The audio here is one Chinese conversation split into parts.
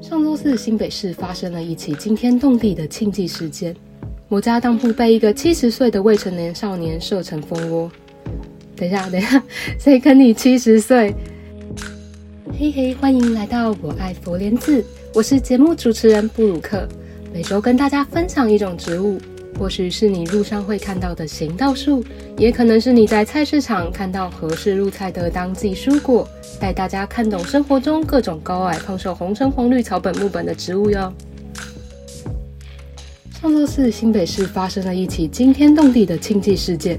上周四，新北市发生了一起惊天动地的庆忌事件。某家当铺被一个七十岁的未成年少年射成蜂窝。等一下，等一下，谁跟你七十岁？嘿嘿，欢迎来到我爱佛莲寺，我是节目主持人布鲁克，每周跟大家分享一种植物。或许是你路上会看到的行道树，也可能是你在菜市场看到合适入菜的当季蔬果，带大家看懂生活中各种高矮胖瘦红橙黄绿草本木本的植物哟。上周四，新北市发生了一起惊天动地的庆忌事件，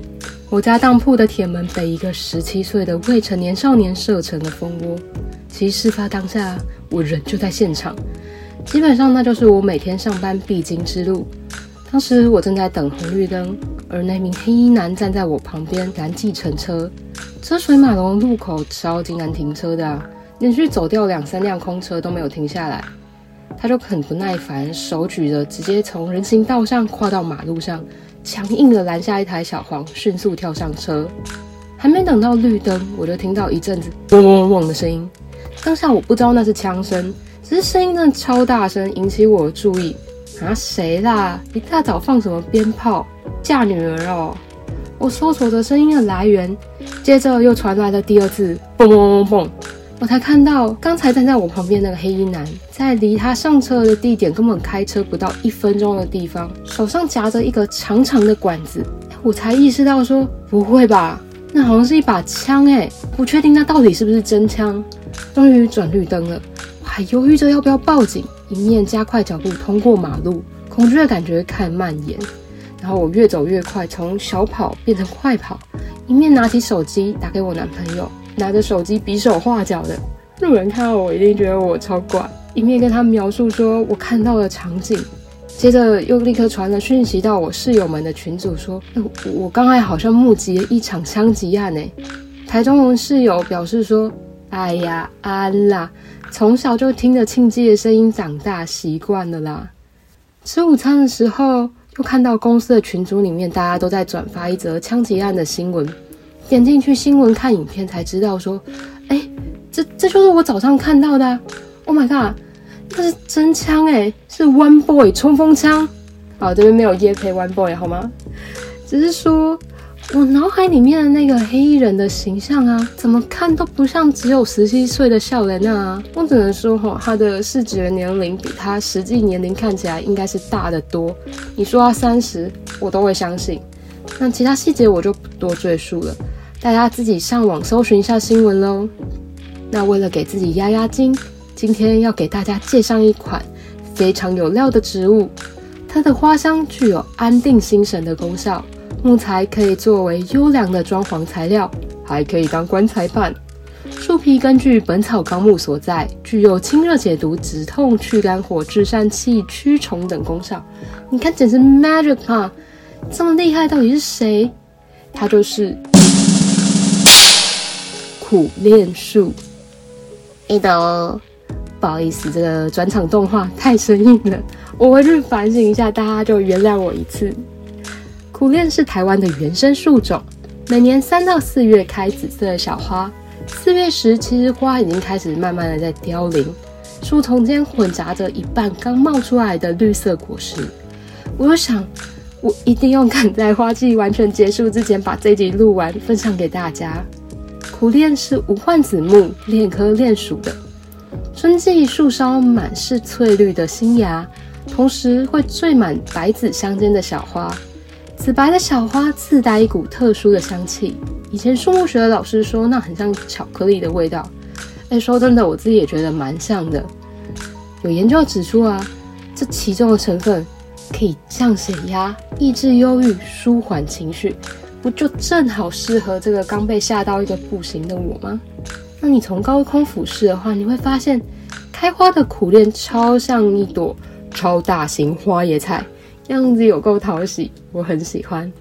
我家当铺的铁门被一个十七岁的未成年少年射成了蜂窝。其事发当下，我人就在现场，基本上那就是我每天上班必经之路。当时我正在等红绿灯，而那名黑衣男站在我旁边拦计程车。车水马龙的路口超级难停车的啊，连续走掉两三辆空车都没有停下来。他就很不耐烦，手举着，直接从人行道上跨到马路上，强硬的拦下一台小黄，迅速跳上车。还没等到绿灯，我就听到一阵子嗡嗡嗡的声音。当下我不知道那是枪声，只是声音真的超大声，引起我的注意。啊，谁啦？一大早放什么鞭炮？嫁女儿哦！我搜索着声音的来源，接着又传来了第二次嘣嘣嘣嘣，我才看到刚才站在我旁边那个黑衣男，在离他上车的地点根本开车不到一分钟的地方，手上夹着一个长长的管子，我才意识到说不会吧，那好像是一把枪哎，不确定那到底是不是真枪。终于转绿灯了，我还犹豫着要不要报警。一面加快脚步通过马路，恐惧的感觉开始蔓延。然后我越走越快，从小跑变成快跑，一面拿起手机打给我男朋友，拿着手机比手画脚的。路人看到我一定觉得我超怪，一面跟他描述说我看到的场景。接着又立刻传了讯息到我室友们的群组说，说我刚才好像目击了一场枪击案诶。台中人室友表示说，哎呀，安啦。从小就听着庆忌的声音长大，习惯了啦。吃午餐的时候，又看到公司的群组里面大家都在转发一则枪击案的新闻。点进去新闻看影片，才知道说，哎，这这就是我早上看到的。Oh my god，这是真枪哎，是 One Boy 冲锋枪。好，这边没有业配 One Boy 好吗？只是说。我脑海里面的那个黑衣人的形象啊，怎么看都不像只有十七岁的少年啊！我只能说哈，他的视觉年龄比他实际年龄看起来应该是大得多。你说他三十，我都会相信。那其他细节我就不多赘述了，大家自己上网搜寻一下新闻喽。那为了给自己压压惊，今天要给大家介绍一款非常有料的植物，它的花香具有安定心神的功效。木材可以作为优良的装潢材料，还可以当棺材板。树皮根据《本草纲目》所在，具有清热解毒、止痛、去肝火、治疝气、驱虫等功效。你看，简直 magic 啊！这么厉害，到底是谁？它就是苦楝树。哎的，不好意思，这个转场动画太生硬了，我回去反省一下，大家就原谅我一次。苦楝是台湾的原生树种，每年三到四月开紫色的小花，四月时其实花已经开始慢慢的在凋零，树丛间混杂着一半刚冒出来的绿色果实。我就想，我一定要赶在花季完全结束之前把这集录完，分享给大家。苦楝是无患子目楝科楝属的，春季树梢满是翠绿的新芽，同时会缀满白紫相间的小花。紫白的小花自带一股特殊的香气，以前树木学的老师说那很像巧克力的味道。哎，说真的，我自己也觉得蛮像的。有研究指出啊，这其中的成分可以降血压、抑制忧郁、舒缓情绪，不就正好适合这个刚被吓到一个不行的我吗？那你从高空俯视的话，你会发现开花的苦楝超像一朵超大型花椰菜。样子有够讨喜，我很喜欢。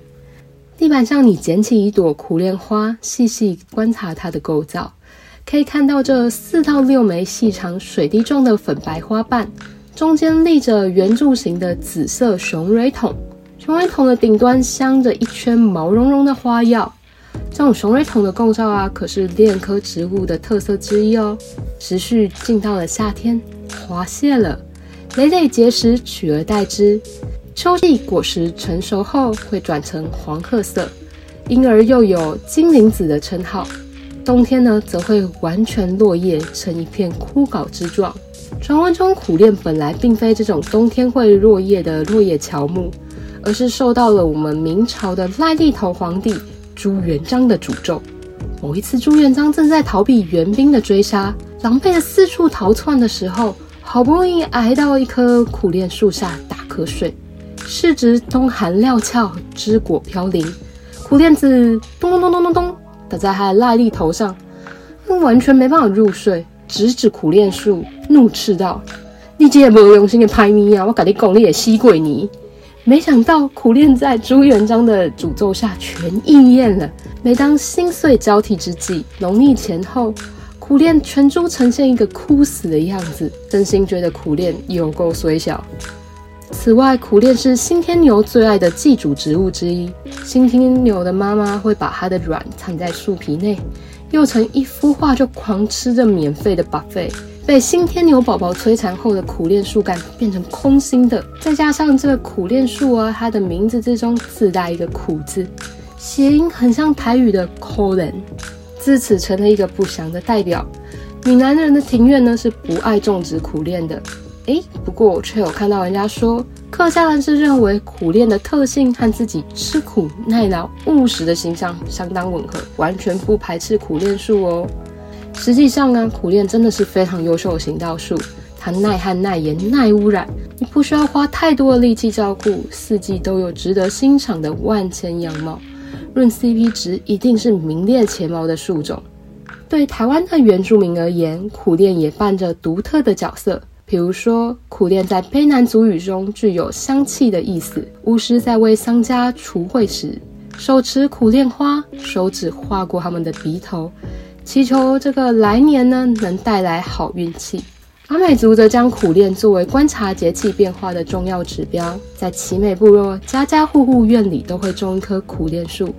地板上，你捡起一朵苦楝花，细细观察它的构造，可以看到这四到六枚细长水滴状的粉白花瓣，中间立着圆柱形的紫色雄蕊筒。雄蕊筒的顶端镶着一圈毛茸茸的花药。这种雄蕊筒的构造啊，可是楝科植物的特色之一哦。时序进到了夏天，花谢了，累累结实取而代之。秋季果实成熟后会转成黄褐色，因而又有金鳞子的称号。冬天呢，则会完全落叶成一片枯槁之状。传闻中，苦楝本来并非这种冬天会落叶的落叶乔木，而是受到了我们明朝的赖痢头皇帝朱元璋的诅咒。某一次，朱元璋正在逃避援兵的追杀，狼狈的四处逃窜的时候，好不容易挨到一棵苦楝树下打瞌睡。适值冬寒料峭，枝果飘零，苦练子咚咚咚咚咚咚打在他的赖利头上，完全没办法入睡，直指苦练树，怒斥道：“你这个没用心的拍咪啊！我跟你讲，你也吸鬼你！”没想到苦练在朱元璋的诅咒下全应验了。每当心碎交替之际，农历前后，苦练全株呈现一个枯死的样子，真心觉得苦练有够衰小。此外，苦楝是新天牛最爱的寄主植物之一。新天牛的妈妈会把它的卵藏在树皮内，幼成一孵化就狂吃着免费的 buffet。被新天牛宝宝摧残后的苦楝树干变成空心的，再加上这个苦楝树啊，它的名字之中自带一个苦字，谐音很像台语的可怜，自此成了一个不祥的代表。闽南人的庭院呢，是不爱种植苦楝的。诶，不过我却有看到人家说，客家人是认为苦楝的特性和自己吃苦耐劳务实的形象相当吻合，完全不排斥苦楝树哦。实际上呢，苦楝真的是非常优秀的行道树，它耐旱、耐盐、耐污染，你不需要花太多的力气照顾，四季都有值得欣赏的万千样貌。论 CP 值，一定是名列前茅的树种。对台湾的原住民而言，苦楝也扮着独特的角色。比如说，苦楝在卑南族语中具有香气的意思。巫师在为丧家除秽时，手持苦楝花，手指划过他们的鼻头，祈求这个来年呢能带来好运气。阿美族则将苦楝作为观察节气变化的重要指标，在奇美部落，家家户户院里都会种一棵苦楝树。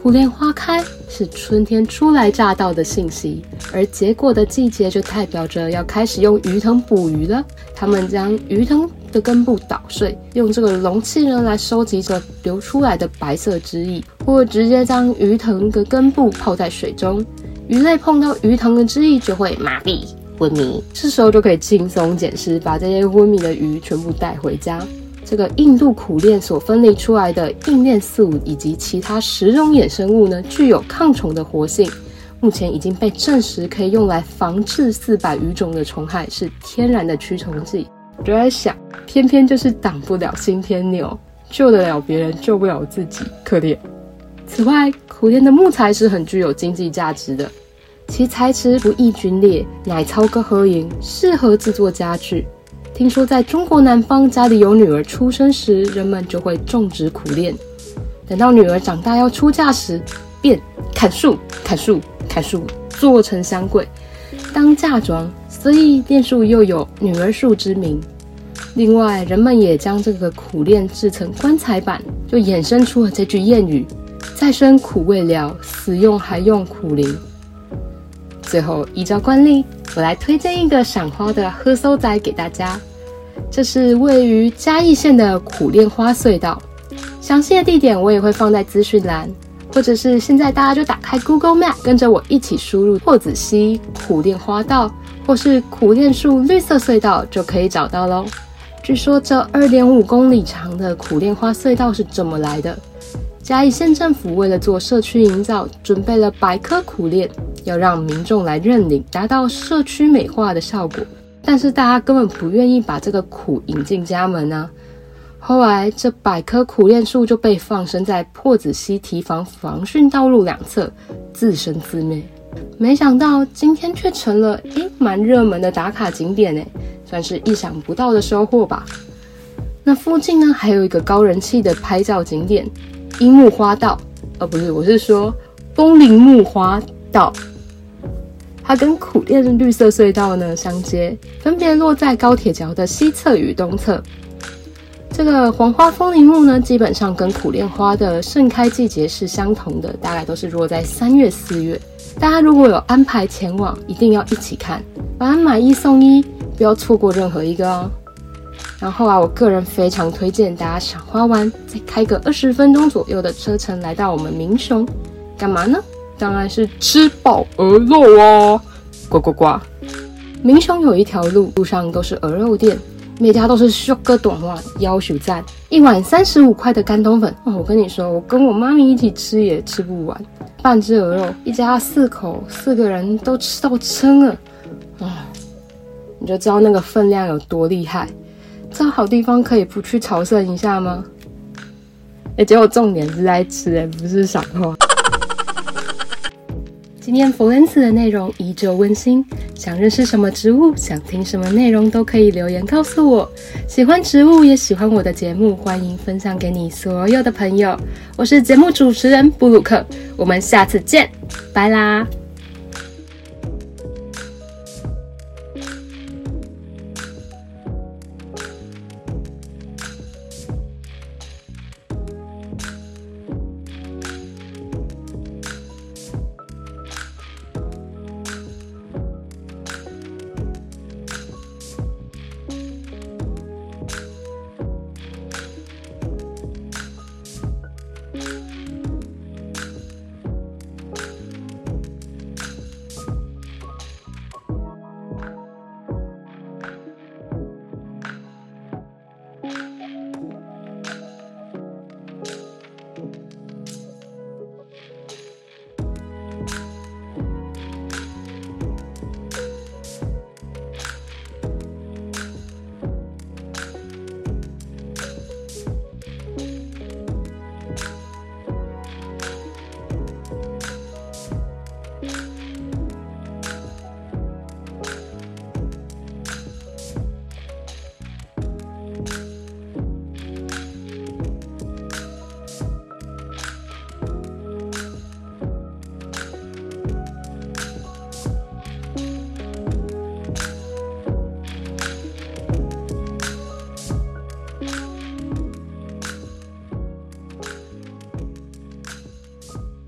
苦楝花开是春天初来乍到的信息，而结果的季节就代表着要开始用鱼藤捕鱼了。他们将鱼藤的根部捣碎，用这个容器呢来收集着流出来的白色汁液，或直接将鱼藤的根部泡在水中，鱼类碰到鱼藤的汁液就会麻痹昏迷，这时候就可以轻松捡尸，把这些昏迷的鱼全部带回家。这个印度苦楝所分离出来的硬链素以及其他十种衍生物呢，具有抗虫的活性，目前已经被证实可以用来防治四百余种的虫害，是天然的驱虫剂。我就在想，偏偏就是挡不了新天牛，救得了别人，救不了自己，可怜。此外，苦楝的木材是很具有经济价值的，其材质不易龟裂，乃超个合营，适合制作家具。听说在中国南方，家里有女儿出生时，人们就会种植苦楝。等到女儿长大要出嫁时，便砍树、砍树、砍树，做成香柜当嫁妆。所以楝树又有女儿树之名。另外，人们也将这个苦楝制成棺材板，就衍生出了这句谚语：“再生苦未了，死用还用苦苓。”最后，依照惯例，我来推荐一个赏花的喝搜仔给大家。这是位于嘉义县的苦楝花隧道，详细的地点我也会放在资讯栏，或者是现在大家就打开 Google Map，跟着我一起输入朴子溪苦楝花道，或是苦楝树绿色隧道，就可以找到喽。据说这二点五公里长的苦楝花隧道是怎么来的：嘉义县政府为了做社区营造，准备了百棵苦楝，要让民众来认领，达到社区美化的效果。但是大家根本不愿意把这个苦引进家门呢、啊。后来这百棵苦楝树就被放生在破子溪堤防防汛道路两侧，自生自灭。没想到今天却成了诶蛮热门的打卡景点诶，算是意想不到的收获吧。那附近呢还有一个高人气的拍照景点樱木花道，呃不是，我是说风铃木花道。它跟苦练的绿色隧道呢相接，分别落在高铁桥的西侧与东侧。这个黄花风铃木呢，基本上跟苦练花的盛开季节是相同的，大概都是落在三月、四月。大家如果有安排前往，一定要一起看，反正买一送一，不要错过任何一个哦。然后啊，我个人非常推荐大家赏花完，再开个二十分钟左右的车程来到我们民雄，干嘛呢？当然是吃饱鹅肉哦！呱呱呱！民雄有一条路，路上都是鹅肉店，每家都是修个短袜，要求赞，一碗三十五块的干冬粉哦！我跟你说，我跟我妈咪一起吃也吃不完，半只鹅肉，一家四口四个人都吃到撑了啊、你就知道那个分量有多厉害。这好地方可以不去朝圣一下吗？哎，结果重点是在吃，哎，不是赏花。今天佛莲子的内容依旧温馨。想认识什么植物，想听什么内容，都可以留言告诉我。喜欢植物也喜欢我的节目，欢迎分享给你所有的朋友。我是节目主持人布鲁克，我们下次见，拜啦。